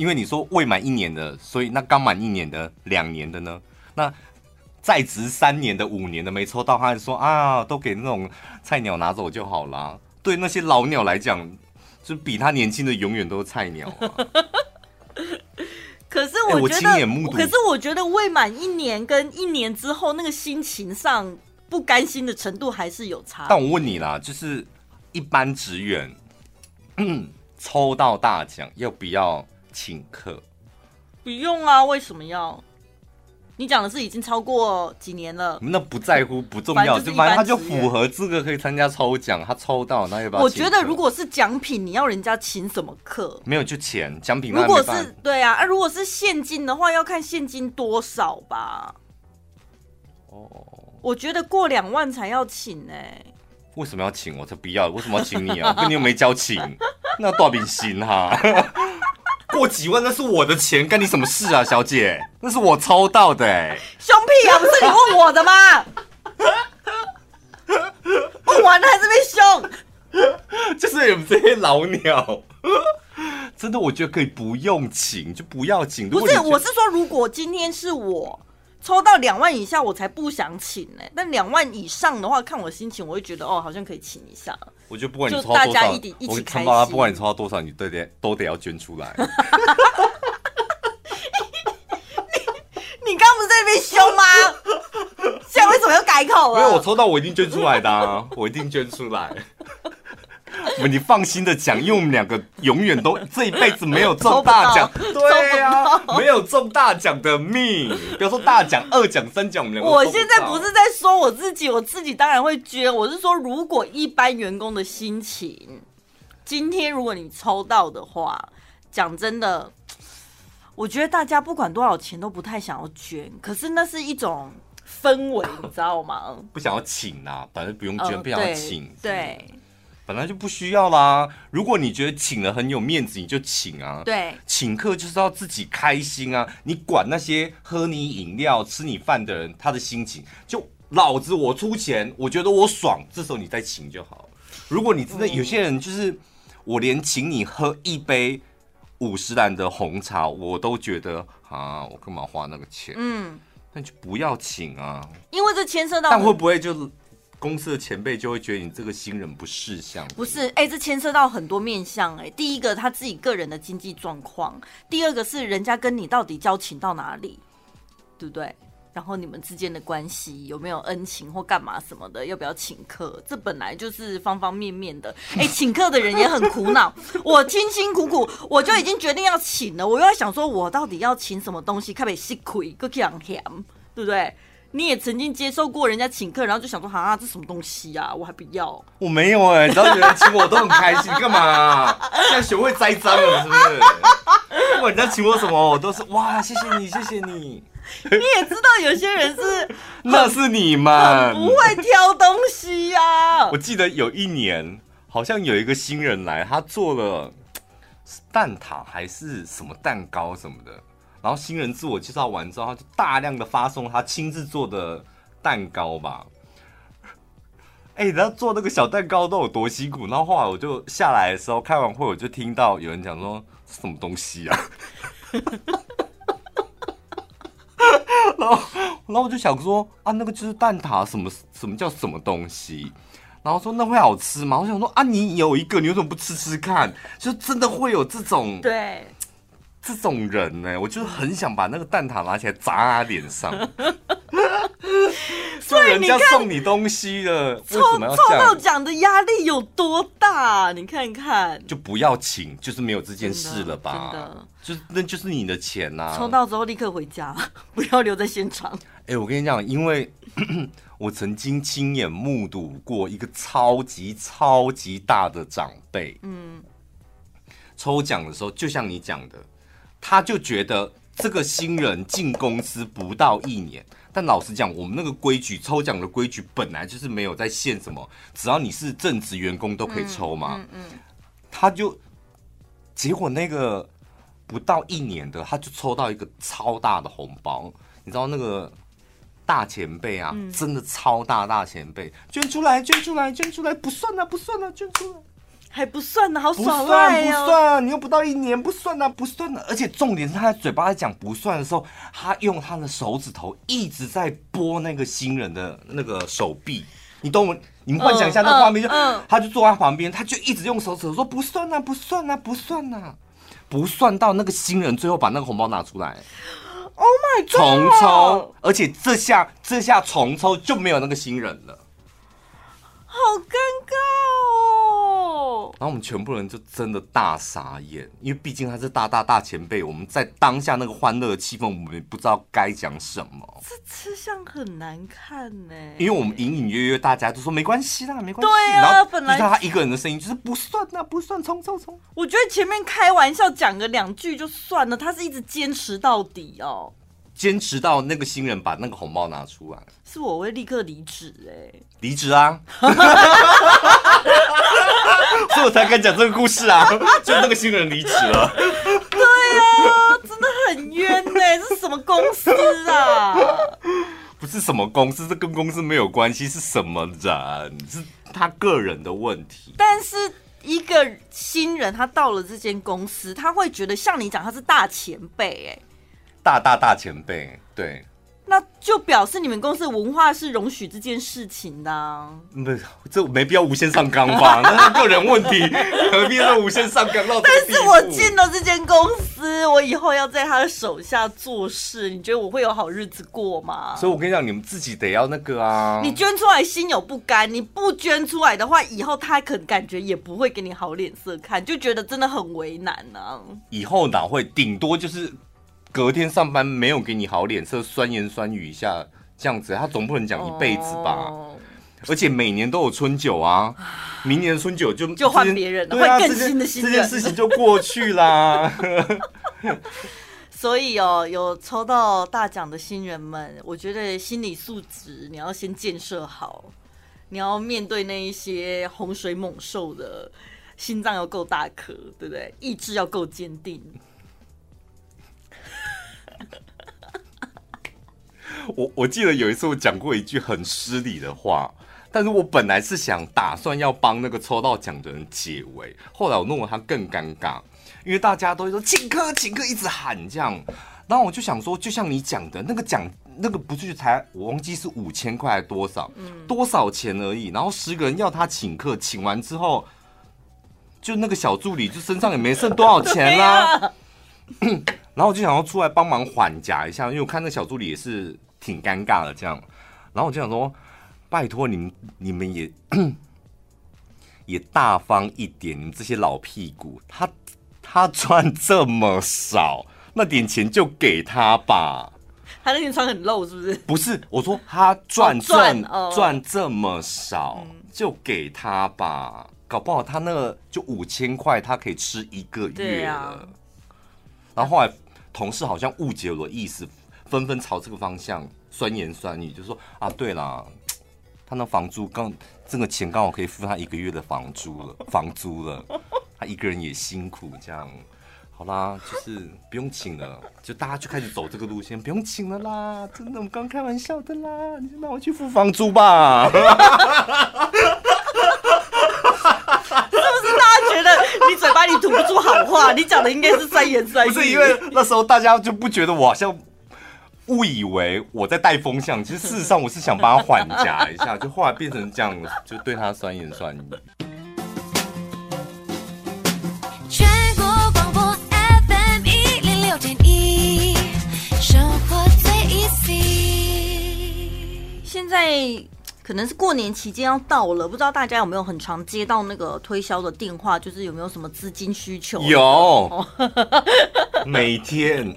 因为你说未满一年的，所以那刚满一年的、两年的呢？那在职三年的、五年的没抽到，他还说啊，都给那种菜鸟拿走就好啦。对那些老鸟来讲，就比他年轻的永远都是菜鸟啊。*laughs* 可是我觉得，欸、我可是我觉得未满一年跟一年之后那个心情上不甘心的程度还是有差。但我问你啦，就是一般职员，嗯，抽到大奖要不要请客？不用啊，为什么要？你讲的是已经超过几年了，那不在乎不重要，就反正他就符合资格可以参加抽奖，他抽到那要不要？我觉得如果是奖品，你要人家请什么客？没有就钱奖品。如果是对啊，啊如果是现金的话，要看现金多少吧。哦，我觉得过两万才要请呢、欸。为什么要请？我才不要！为什么要请你啊？跟你又没交情，*laughs* 那多点心哈。过几万那是我的钱，干你什么事啊，小姐？那是我抽到的、欸，哎，凶屁啊！不是你问我的吗？*laughs* 问完了还是被凶，就是你们这些老鸟，*laughs* 真的，我觉得可以不用请，就不要请。不是，我是说，如果今天是我。抽到两万以下，我才不想请呢、欸。但两万以上的话，看我心情，我会觉得哦，好像可以请一下。我觉得不管你抽到多少，大家一起一起开心。不管你抽到多少，你都得都得要捐出来。*laughs* 你刚刚不是在那边凶吗？现在为什么要改口啊？因为我抽到，我一定捐出来的、啊，我一定捐出来。*laughs* 你放心的讲，因为我们两个永远都这一辈子没有中大奖，*laughs* 对呀、啊，没有中大奖的命。不要说大奖、二奖、三奖，我们两个。我现在不是在说我自己，我自己当然会捐。我是说，如果一般员工的心情，今天如果你抽到的话，讲真的，我觉得大家不管多少钱都不太想要捐，可是那是一种氛围，你知道吗？不想要请啊，反正不用捐，呃、不想要请，对。对本来就不需要啦。如果你觉得请了很有面子，你就请啊。对，请客就是要自己开心啊。你管那些喝你饮料、吃你饭的人他的心情，就老子我出钱，我觉得我爽，这时候你再请就好。如果你真的有些人就是，我连请你喝一杯五十岚的红茶，我都觉得啊，我干嘛花那个钱？嗯，那就不要请啊，因为这牵涉到。但会不会就公司的前辈就会觉得你这个新人不识相？不是，哎、欸，这牵涉到很多面向、欸。哎，第一个他自己个人的经济状况，第二个是人家跟你到底交情到哪里，对不对？然后你们之间的关系有没有恩情或干嘛什么的？要不要请客？这本来就是方方面面的。哎，请客的人也很苦恼。*laughs* 我辛辛苦苦，我就已经决定要请了，我又在想说，我到底要请什么东西？可不可以吃亏？可以养甜，对不对？你也曾经接受过人家请客，然后就想说，啊，这什么东西啊？我还不要。我没有哎、欸，只要有人请我，我都很开心。干嘛、啊？现在学会栽赃了，是不是？不管人家请我什么，我都是哇，谢谢你，谢谢你。你也知道有些人是，*laughs* 那是你们不会挑东西呀、啊。*laughs* 我记得有一年，好像有一个新人来，他做了蛋挞还是什么蛋糕什么的，然后新人自我介绍完之后，他就大量的发送他亲自做的蛋糕吧。哎、欸，他做那个小蛋糕都有多辛苦？然后后来我就下来的时候开完会，我就听到有人讲说，什么东西啊？*laughs* 然后，然后我就想说啊，那个就是蛋挞，什么什么叫什么东西？然后说那会好吃吗？我想说啊，你有一个，你为什么不吃吃看？就真的会有这种对这种人呢？我就是很想把那个蛋挞拿起来砸他脸上。*laughs* 所以人家送你东西了，抽抽到奖的压力有多大？你看看，就不要请，就是没有这件事了吧？真的，就是那就是你的钱呐、啊。抽到之后立刻回家，*laughs* 不要留在现场。哎、欸，我跟你讲，因为 *coughs* 我曾经亲眼目睹过一个超级超级大的长辈，嗯，抽奖的时候，就像你讲的，他就觉得这个新人进公司不到一年。但老实讲，我们那个规矩，抽奖的规矩本来就是没有在限什么，只要你是正职员工都可以抽嘛。嗯嗯，嗯。他就结果那个不到一年的，他就抽到一个超大的红包，你知道那个大前辈啊，嗯、真的超大大前辈，捐出来，捐出来，捐出来，不算了，不算了，捐出来。还不算呢，好爽啊！不算不算，你又不到一年，不算呢，不算呢。而且重点是他在嘴巴在讲不算的时候，他用他的手指头一直在拨那个新人的那个手臂。你懂我？你们幻想一下那画面，就他就坐在旁边，他就一直用手指头说不算呢，不算呢，不算呢，不算到那个新人最后把那个红包拿出来。Oh my god！重抽，而且这下这下重抽就没有那个新人了，好尴尬哦。然后我们全部人就真的大傻眼，因为毕竟他是大大大前辈，我们在当下那个欢乐的气氛，我们也不知道该讲什么。这吃相很难看呢，因为我们隐隐约约大家都说没关系啦，没关系。对啊，然后本来他一个人的声音就是不算啊，不算，冲冲冲。我觉得前面开玩笑讲个两句就算了，他是一直坚持到底哦。坚持到那个新人把那个红包拿出来，是我会立刻离职哎，离职啊！*laughs* *laughs* 所以我才敢讲这个故事啊，*laughs* 就那个新人离职了。对啊，真的很冤哎，这是什么公司啊？不是什么公司，这跟公司没有关系，是什么人？是他个人的问题。但是一个新人他到了这间公司，他会觉得像你讲他是大前辈哎。大大大前辈，对，那就表示你们公司的文化是容许这件事情的、啊。不，这没必要无限上纲吧？*laughs* 那是个人问题，何必要无限上纲到？但是我进了这间公司，我以后要在他的手下做事，你觉得我会有好日子过吗？所以我跟你讲，你们自己得要那个啊。你捐出来心有不甘，你不捐出来的话，以后他可感觉也不会给你好脸色看，就觉得真的很为难呢、啊。以后哪会？顶多就是。隔天上班没有给你好脸色，酸言酸语一下这样子，他总不能讲一辈子吧？Oh. 而且每年都有春酒啊，明年春酒就就 *laughs* 换别人了，换更新的新人，这件事情就过去啦。*laughs* 所以哦，有抽到大奖的新人们，我觉得心理素质你要先建设好。你要面对那一些洪水猛兽的，心脏要够大颗，对不对？意志要够坚定。我我记得有一次我讲过一句很失礼的话，但是我本来是想打算要帮那个抽到奖的人解围，后来我弄得他更尴尬，因为大家都会说请客请客，一直喊这样，然后我就想说，就像你讲的那个奖，那个不是才我忘记是五千块还是多少，多少钱而已，然后十个人要他请客，请完之后，就那个小助理就身上也没剩多少钱啦 *laughs* *clears throat* 然后我就想要出来帮忙缓夹一下，因为我看那小助理也是。挺尴尬的这样，然后我就想说，拜托你们，你们也 *coughs* 也大方一点，你们这些老屁股，他他赚这么少，那点钱就给他吧。他那天穿很露，是不是？不是，我说他赚赚赚这么少，就给他吧。搞不好他那个就五千块，他可以吃一个月了。然后后来同事好像误解我的意思。纷纷朝这个方向酸言酸语，就说啊，对啦，他那房租刚这个钱刚好可以付他一个月的房租了，房租了，*laughs* 他一个人也辛苦，这样，好啦，就是不用请了，就大家就开始走这个路线，不用请了啦，真的，我们刚开玩笑的啦，你就让我去付房租吧。是不是大家觉得你嘴巴里吐不出好话？你讲的应该是酸言酸语。不是因为那时候大家就不觉得我好像。误以为我在带风向，其实事实上我是想帮他缓夹一下，就后来变成这样，就对他酸言酸语。全国广播 FM 一零六点一，生活最 easy。现在。可能是过年期间要到了，不知道大家有没有很常接到那个推销的电话，就是有没有什么资金需求？有，*laughs* *laughs* 每天，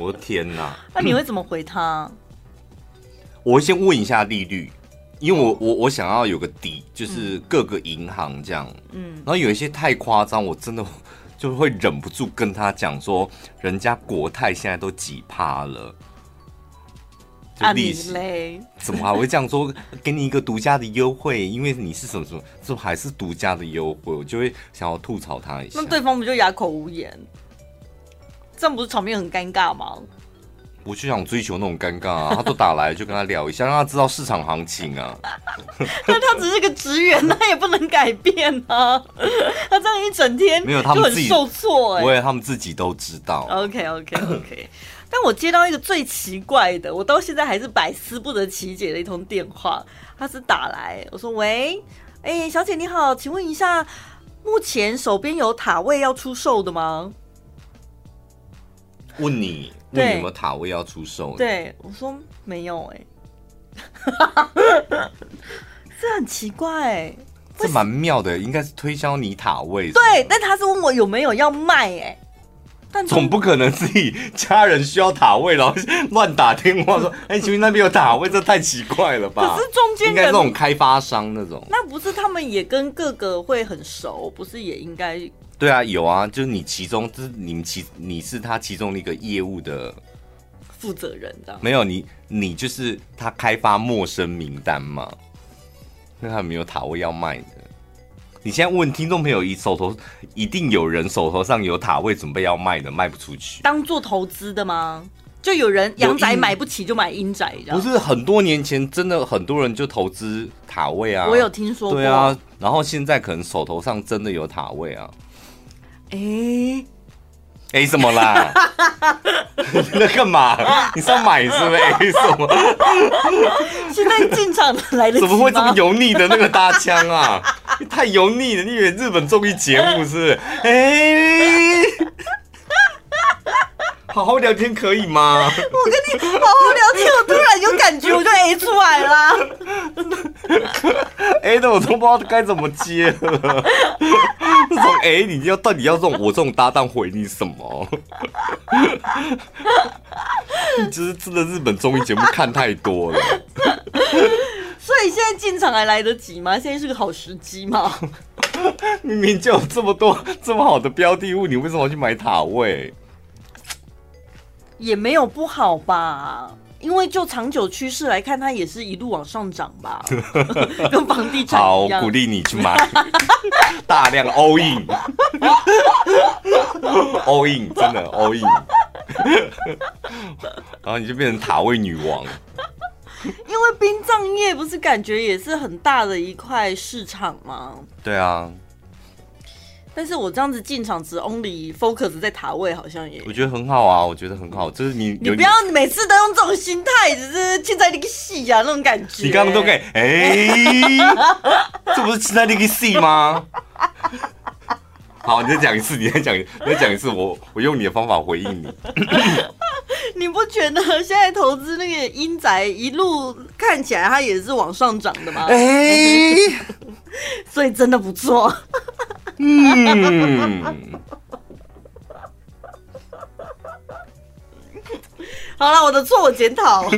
我的天哪！那你会怎么回他？我会先问一下利率，因为我我我想要有个底，就是各个银行这样，嗯，然后有一些太夸张，我真的 *laughs* 就会忍不住跟他讲说，人家国泰现在都几趴了。利息 *laughs* 怎么还会这样说？给你一个独家的优惠，因为你是什么什么，这还是独家的优惠，我就会想要吐槽他一下。那对方不就哑口无言？这样不是场面很尴尬吗？我就想追求那种尴尬啊！他都打来，就跟他聊一下，让他知道市场行情啊。*laughs* 但他只是个职员，他也不能改变啊。*laughs* 他这样一整天没有他们自己受挫，哎，我也他们自己都知道。OK OK OK。但我接到一个最奇怪的，我到现在还是百思不得其解的一通电话。他是打来，我说：“喂，哎、欸，小姐你好，请问一下，目前手边有塔位要出售的吗？”问你，问你有没有塔位要出售？对，我说没有、欸，哎，*laughs* 这很奇怪、欸，这蛮妙的，应该是推销你塔位。对，但他是问我有没有要卖、欸，哎。但总不可能自己家人需要塔位，然后乱打电话说：“哎、欸，请问那边有塔位？”这太奇怪了吧？可是中间应该是那种开发商那种。那不是他们也跟各个会很熟？不是也应该？对啊，有啊，就是你其中，就是你们其你是他其中的一个业务的负责人，这样没有你，你就是他开发陌生名单嘛？那他没有塔位要卖的。你现在问听众朋友，一手头一定有人手头上有塔位准备要卖的，卖不出去，当做投资的吗？就有人阳宅买不起就买阴宅，不是很多年前真的很多人就投资塔位啊？我有听说过，对啊，然后现在可能手头上真的有塔位啊？哎、欸。A 什么啦？*laughs* 你在干嘛？你是要买是不是？A 什么？*laughs* 现在进场来的怎么会这么油腻的那个搭腔啊？*laughs* 太油腻了！你以为日本综艺节目是？哎、欸，好好聊天可以吗？我跟你好好聊天，我突然有感觉，我就 A 出来了。*laughs* A 的我都不知道该怎么接了。这种哎，你要到底要这种我这种搭档回你什么？*laughs* 你就是真的日本综艺节目看太多了。所以现在进场还来得及吗？现在是个好时机吗？*laughs* 明明就有这么多这么好的标的物，你为什么要去买塔位？也没有不好吧？因为就长久趋势来看，它也是一路往上涨吧，*laughs* 跟房地产好。鼓励你去买，*laughs* 大量 all in，all *laughs* in，真的 all in，然后你就变成塔位女王。因为殡葬业不是感觉也是很大的一块市场吗？对啊。但是我这样子进场只 only focus 在塔位，好像也我觉得很好啊，我觉得很好。就是你你不要每次都用这种心态，只是现在那个戏呀那种感觉。你刚刚都给哎，欸、*laughs* 这不是现在那个戏吗？*laughs* 好，你再讲一次，你再讲，你再讲一次，我我用你的方法回应你。你不觉得现在投资那个英宅一路看起来它也是往上涨的吗？哎、欸，所以真的不错。嗯，好了，我的错，我检讨。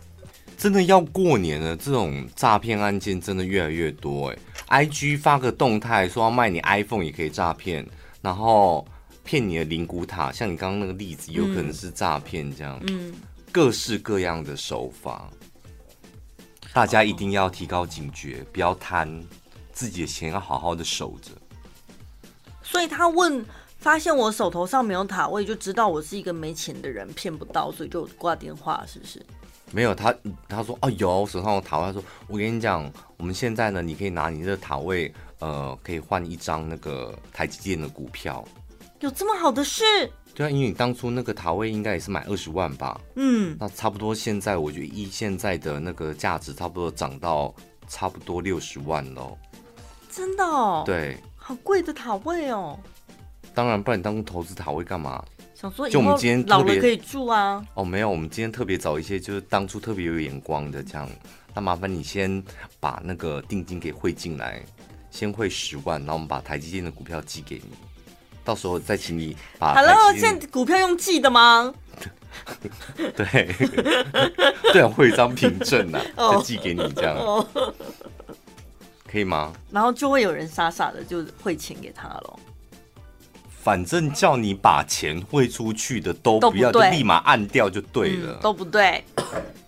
*laughs* 真的要过年了，这种诈骗案件真的越来越多哎。IG 发个动态说要卖你 iPhone 也可以诈骗，然后骗你的灵骨塔，像你刚刚那个例子，有可能是诈骗这样。嗯，各式各样的手法，大家一定要提高警觉，不要贪，自己的钱要好好的守着。所以他问，发现我手头上没有塔位，就知道我是一个没钱的人，骗不到，所以就挂电话，是不是？没有，他他说哦，有手上有塔位，他说我跟你讲，我们现在呢，你可以拿你这个塔位，呃，可以换一张那个台积电的股票。有这么好的事？对啊，因为你当初那个塔位应该也是买二十万吧？嗯，那差不多现在我觉得一现在的那个价值，差不多涨到差不多六十万喽。真的哦？对。好贵的塔位哦！当然，不然你当投资塔位干嘛？想说，就我们今天老了可以住啊。哦，没有，我们今天特别找一些就是当初特别有眼光的这样。那麻烦你先把那个定金给汇进来，先汇十万，然后我们把台积电的股票寄给你，到时候再请你把。Hello，，现在股票用寄的吗？*laughs* 对，*laughs* 对啊，会有一张凭证啊，*laughs* 就寄给你这样。哦可以吗？然后就会有人傻傻的就汇钱给他了。反正叫你把钱汇出去的都不要，就立马按掉就对了。嗯，都不对，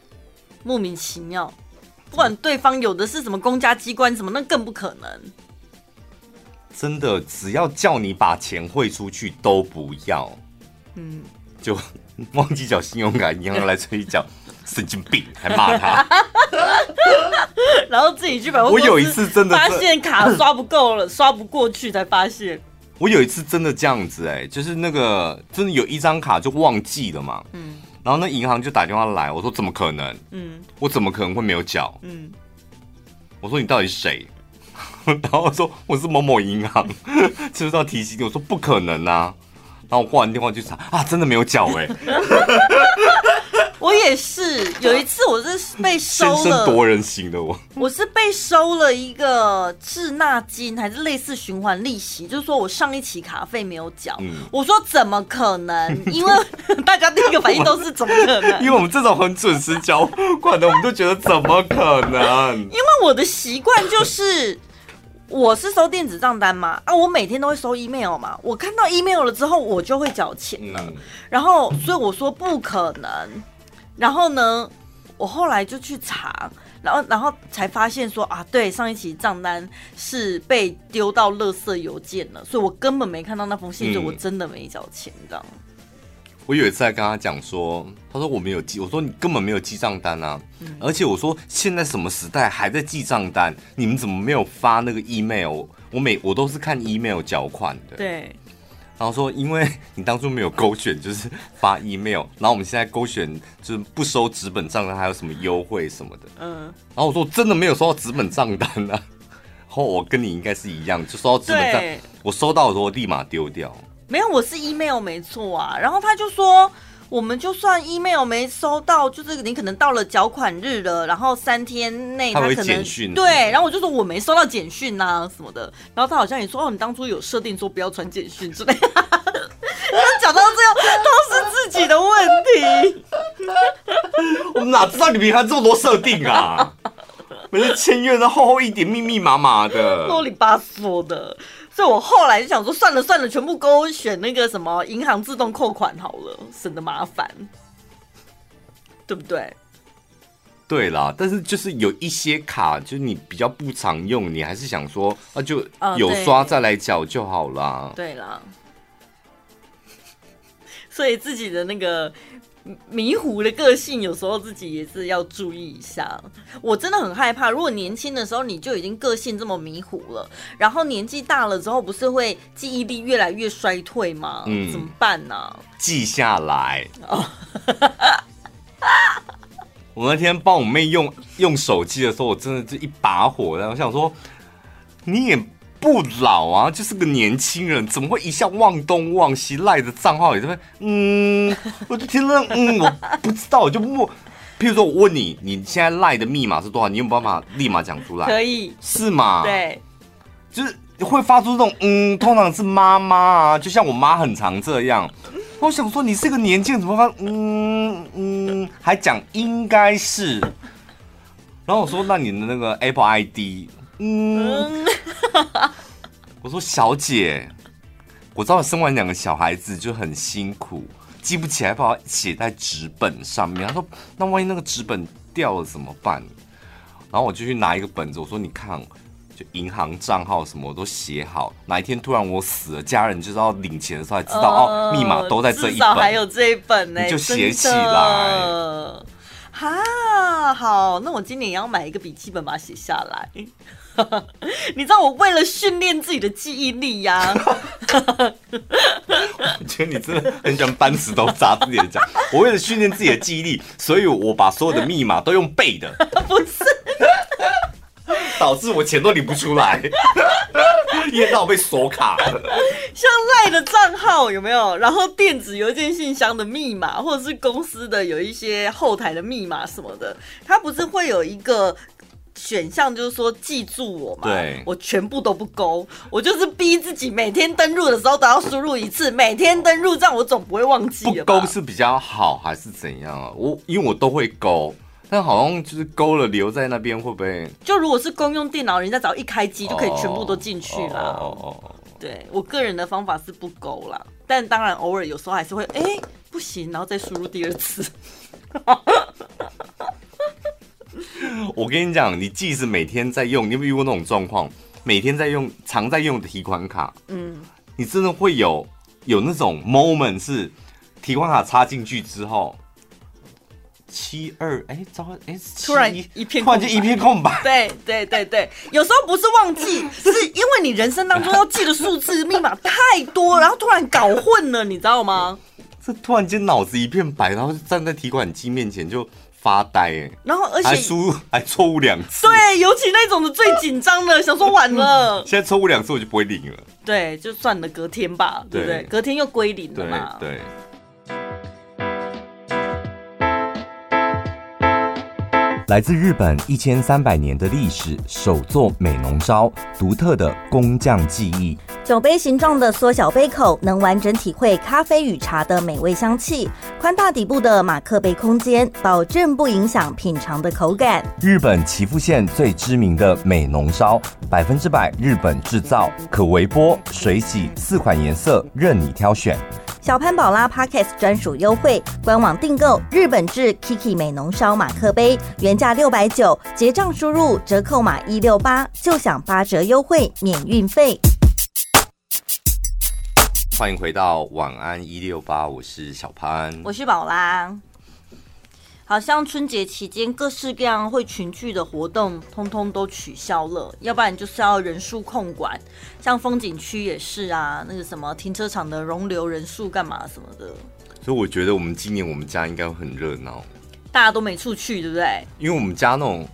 *coughs* 莫名其妙。不管对方有的是什么公家机关什么，那更不可能。真的，只要叫你把钱汇出去都不要。嗯，就 *laughs* 忘记缴信用卡，银行来催缴。神经病，*laughs* 还骂他，*laughs* 然后自己去把我有一次真的发现卡刷不够了，*laughs* 刷不过去才发现。我有一次真的这样子哎、欸，就是那个真的有一张卡就忘记了嘛，嗯，然后那银行就打电话来，我说怎么可能？嗯，我怎么可能会没有缴？嗯，我说你到底是谁？然后我说我是某某银行，就是要提醒你，我说不可能啊，然后我挂完电话就查啊，真的没有缴哎、欸。我也是，有一次我是被收了，先声夺人心的我，我是被收了一个滞纳金，还是类似循环利息，就是说我上一期卡费没有缴。嗯，我说怎么可能？*laughs* 因为 *laughs* 大家第一个反应都是怎么可能？*laughs* 因为我们这种很准时交款的，我们都觉得怎么可能？因为我的习惯就是，我是收电子账单嘛，啊，我每天都会收 email 嘛，我看到 email 了之后，我就会缴钱了。嗯，然后，所以我说不可能。然后呢，我后来就去查，然后然后才发现说啊，对，上一期账单是被丢到垃圾邮件了，所以我根本没看到那封信，就我真的没缴钱，这样。我有一次还跟他讲说，他说我没有记，我说你根本没有记账单啊，嗯、而且我说现在什么时代还在记账单？你们怎么没有发那个 email？我每我都是看 email 缴款的。对。然后说，因为你当初没有勾选，就是发 email，然后我们现在勾选就是不收纸本账单，还有什么优惠什么的。嗯。然后我说，我真的没有收到纸本账单啊。*laughs* 然后我跟你应该是一样，就收到纸本账，对我收到的时候我立马丢掉。没有，我是 email 没错啊。然后他就说。我们就算 email 没收到，就是你可能到了缴款日了，然后三天内他可能他简讯。对，然后我就说我没收到简讯啊什么的，然后他好像也说哦，你当初有设定说不要传简讯之类的，*laughs* 他讲到这样都是自己的问题，我们哪知道你平常这么多设定啊？*laughs* 每次签约都厚厚一点，密密麻麻的，啰里吧嗦的。所以我后来就想说，算了算了，全部勾选那个什么银行自动扣款好了，省得麻烦。对不对？对啦，但是就是有一些卡，就是你比较不常用，你还是想说啊，就有刷再来缴就好啦。对啦，*laughs* 所以自己的那个迷糊的个性，有时候自己也是要注意一下。我真的很害怕，如果年轻的时候你就已经个性这么迷糊了，然后年纪大了之后，不是会记忆力越来越衰退吗？嗯，怎么办呢？啊？记下来。哦 *laughs* 我那天帮我妹用用手机的时候，我真的就一把火，然后我想说，你也不老啊，就是个年轻人，怎么会一下忘东忘西，赖的账号也在嗯，*laughs* 我就听了，嗯，我不知道，我就默，譬如说我问你，你现在赖的密码是多少？你有办法立马讲出来？可以，是吗？对，就是会发出这种嗯，通常是妈妈啊，就像我妈很常这样。我想说，你是个年轻人，怎么发？嗯嗯，还讲应该是。然后我说，那你的那个 Apple ID，嗯，*laughs* 我说小姐，我知道生完两个小孩子就很辛苦，记不起来，把它写在纸本上面。他说，那万一那个纸本掉了怎么办？然后我就去拿一个本子，我说，你看。就银行账号什么我都写好，哪一天突然我死了，家人就知道领钱的时候才知道、哦，密码都在这一本，还有这一本呢，你就写起来。哈，好，那我今年也要买一个笔记本把它写下来。*laughs* 你知道我为了训练自己的记忆力呀、啊，*laughs* 我觉得你真的很喜欢搬石头砸自己的脚。我为了训练自己的记忆力，所以我把所有的密码都用背的。*laughs* 不是。导致我钱都领不出来，因为让我被锁卡了。像赖的账号有没有？然后电子邮件信箱的密码，或者是公司的有一些后台的密码什么的，它不是会有一个选项，就是说记住我嘛？对，我全部都不勾，我就是逼自己每天登录的时候都要输入一次，每天登录，这样我总不会忘记。不勾是比较好还是怎样啊？我因为我都会勾。但好像就是勾了留在那边，会不会？就如果是公用电脑，人家只要一开机就可以全部都进去了。哦哦哦。对，我个人的方法是不勾啦，但当然偶尔有时候还是会，哎、欸，不行，然后再输入第二次。*laughs* 我跟你讲，你即使每天在用，你有没有遇过那种状况？每天在用，常在用的提款卡，嗯，你真的会有有那种 moment 是提款卡插进去之后。七二哎，糟哎，突然一片，突然间一片空白。*laughs* 对对对对，有时候不是忘记，*laughs* 是因为你人生当中要记的数字密码太多，然后突然搞混了，你知道吗？这突然间脑子一片白，然后就站在提款机面前就发呆，哎，然后而且还输还错误两次。对，尤其那种的最紧张的，想说晚了，*laughs* 现在错误两次我就不会领了。对，就算了，隔天吧，对不对？隔天又归零了嘛。对。对来自日本一千三百年的历史，手作美浓烧，独特的工匠技艺。酒杯形状的缩小杯口，能完整体会咖啡与茶的美味香气。宽大底部的马克杯空间，保证不影响品尝的口感。日本岐阜县最知名的美浓烧，百分之百日本制造，可微波、水洗四款颜色任你挑选。小潘宝拉 Podcast 专属优惠，官网订购日本制 Kiki 美浓烧马克杯，原价六百九，结账输入折扣码一六八就享八折优惠，免运费。欢迎回到晚安一六八，我是小潘，我是宝拉。好像春节期间各式各样会群聚的活动，通通都取消了，要不然就是要人数控管，像风景区也是啊，那个什么停车场的容留人数干嘛什么的。所以我觉得我们今年我们家应该会很热闹，大家都没处去，对不对？因为我们家那种，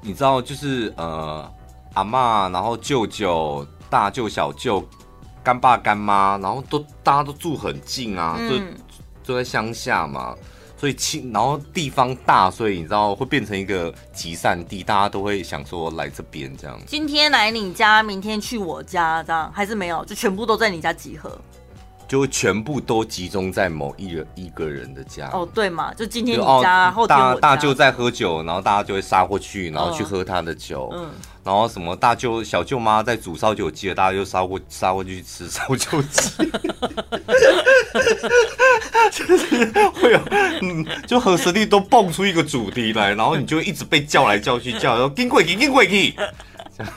你知道，就是呃阿妈，然后舅舅、大舅、小舅、干爸、干妈，然后都大家都住很近啊，就、嗯、住在乡下嘛。所以亲，然后地方大，所以你知道会变成一个集散地，大家都会想说来这边这样。今天来你家，明天去我家，这样还是没有，就全部都在你家集合。就全部都集中在某一人一个人的家。哦，对嘛，就今天你家，哦后天大舅在喝酒，然后大家就会杀过去，然后去喝他的酒。嗯，然后什么大舅、小舅妈在煮烧酒鸡了，大家就杀过杀过去吃 *laughs* 烧酒鸡。就是会有，嗯，就和实力都蹦出一个主题来，然后你就一直被叫来叫去，叫说“金贵气，金贵气”，这样。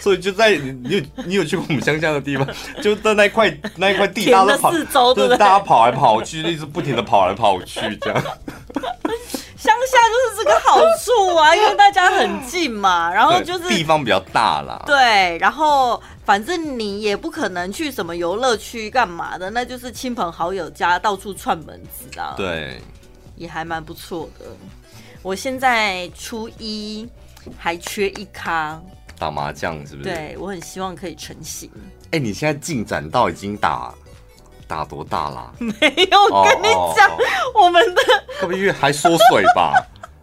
所以就在你你有你有去过我们乡下的地方，就在那块那一块地，大家都跑，四周对不对？大家跑来跑去，一直不停的跑来跑去，这样。乡下就是这个好处啊，因为大家很近嘛，*laughs* 然后就是地方比较大啦。对，然后反正你也不可能去什么游乐区干嘛的，那就是亲朋好友家到处串门子啊。对，也还蛮不错的。我现在初一还缺一咖，打麻将是不是？对，我很希望可以成型。哎、欸，你现在进展到已经打打多大啦？*laughs* 没有，我跟你讲，哦哦哦、我们的可不因为还缩水吧？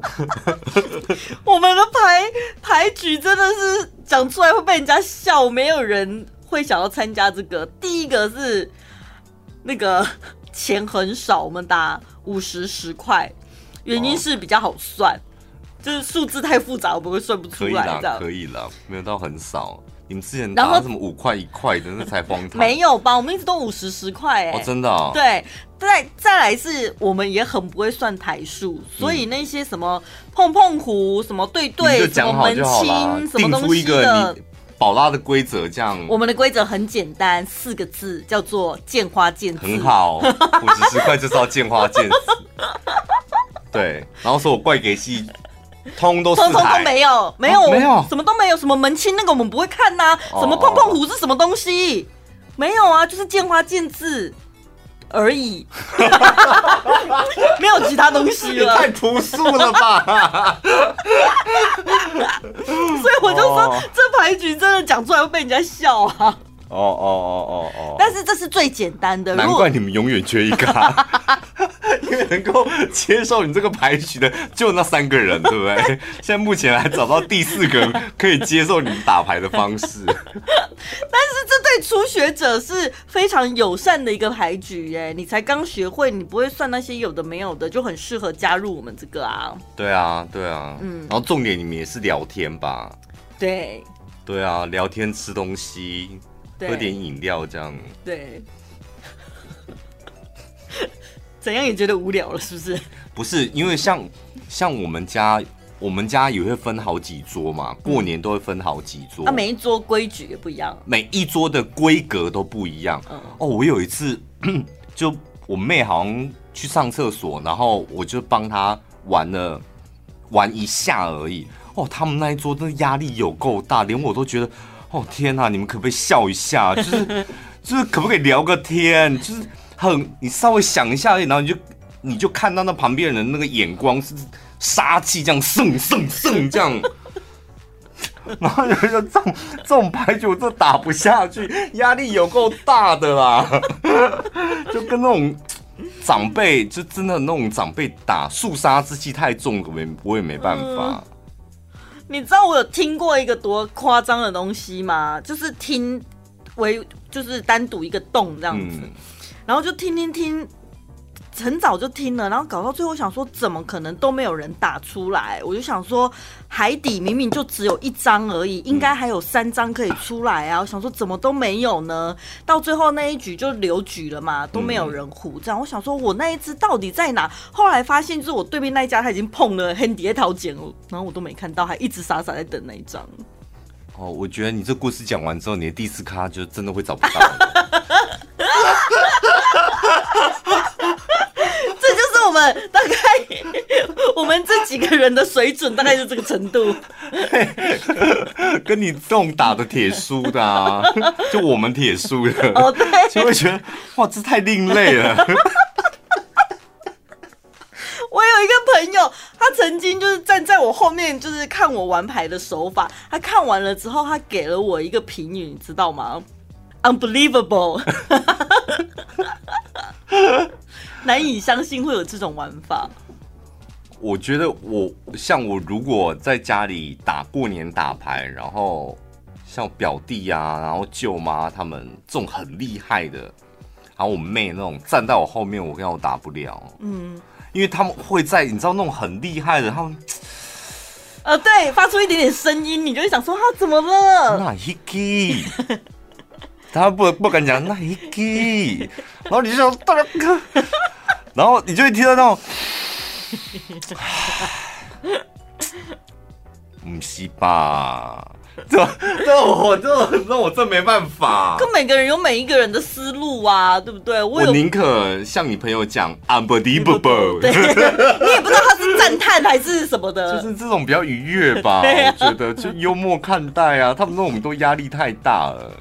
*laughs* 我们的牌牌局真的是讲出来会被人家笑，没有人会想要参加这个。第一个是那个钱很少，我们打五十十块，原因是比较好算，哦、就是数字太复杂，我们会算不出来。这样可以了，没有到很少。你们之前打什么五块一块的，那才荒唐。没有吧？我们一直都五十十块哎。哦，真的、哦。对，再再来是我们也很不会算台数，所以那些什么碰碰胡、什么对对、什么门清、什么东西的，宝拉的规则这样。我们的规则很简单，四个字叫做见花见刺。很好，五十十块就是要见花见刺。*laughs* 对，然后说我怪给戏。通都通通都没有，没有、哦、没有，什么都没有，什么门清那个我们不会看呐、啊，哦、什么碰碰胡是什么东西？没有啊，就是见花见字而已，*laughs* 没有其他东西了。太朴素了吧！*laughs* 所以我就说，哦、这牌局真的讲出来会被人家笑啊！哦哦哦哦哦！但是这是最简单的，难怪你们永远缺一个，*laughs* 因为能够接受你这个牌局的就那三个人，对不对？*laughs* 现在目前还找到第四个人可以接受你们打牌的方式。*laughs* 但是这对初学者是非常友善的一个牌局耶！你才刚学会，你不会算那些有的没有的，就很适合加入我们这个啊。对啊，对啊，嗯。然后重点你们也是聊天吧？对。对啊，聊天吃东西。喝点饮料这样，对，*laughs* 怎样也觉得无聊了，是不是？不是，因为像像我们家，我们家也会分好几桌嘛，过年都会分好几桌。那、嗯啊、每一桌规矩也不一样，每一桌的规格都不一样。嗯、哦，我有一次，*clears throat* 就我妹好像去上厕所，然后我就帮她玩了玩一下而已。哦，他们那一桌真的压力有够大，连我都觉得。哦天哪！你们可不可以笑一下？*laughs* 就是就是可不可以聊个天？就是很你稍微想一下，然后你就你就看到那旁边人那个眼光是杀气，这样盛盛盛这样。*laughs* 然后有一个这种这种牌局，我真的打不下去，压力有够大的啦。*laughs* 就跟那种长辈，就真的那种长辈打，肃杀之气太重，我也我也没办法。你知道我有听过一个多夸张的东西吗？就是听为就是单独一个洞这样子，嗯、然后就听听听，很早就听了，然后搞到最后想说怎么可能都没有人打出来？我就想说海底明明就只有一张而已，应该还有三张可以出来啊！我 *laughs* 想说怎么都没有呢？到最后那一局就留局了嘛，都没有人胡这样。我想说我那一只到底在哪？后来发现就是我对面那一家他已经碰了很底下桃捡了，然后我都没看到，还一直傻傻在等那一张。哦，我觉得你这故事讲完之后，你的第四咖就真的会找不到。*laughs* 这就是我们大概我们这几个人的水准，大概是这个程度。*laughs* 跟你这种打的铁输的啊，*laughs* 就我们铁输的哦，对，就会觉得哇，这太另类了。*laughs* 我有一个朋友，他曾经就是站在我后面，就是看我玩牌的手法。他看完了之后，他给了我一个评语，你知道吗？Unbelievable。难以相信会有这种玩法。我觉得我像我如果在家里打过年打牌，然后像表弟啊，然后舅妈他们这种很厉害的，然后我妹那种站在我后面，我跟我打不了，嗯，因为他们会在你知道那种很厉害的，他们呃对，发出一点点声音，你就会想说他怎么了？那 *laughs* Hiki，他不不敢讲那 Hiki，*laughs* 然后你就想大哥，*laughs* 然后你就会听到那种。*sighs* 不是吧？这这我这这我这没办法。跟每个人有每一个人的思路啊，对不对？我宁可像你朋友讲 unbelievable，对，*laughs* 你也不知道他是赞叹还是什么的，就是这种比较愉悦吧。我觉得就幽默看待啊，他们那种都压力太大了。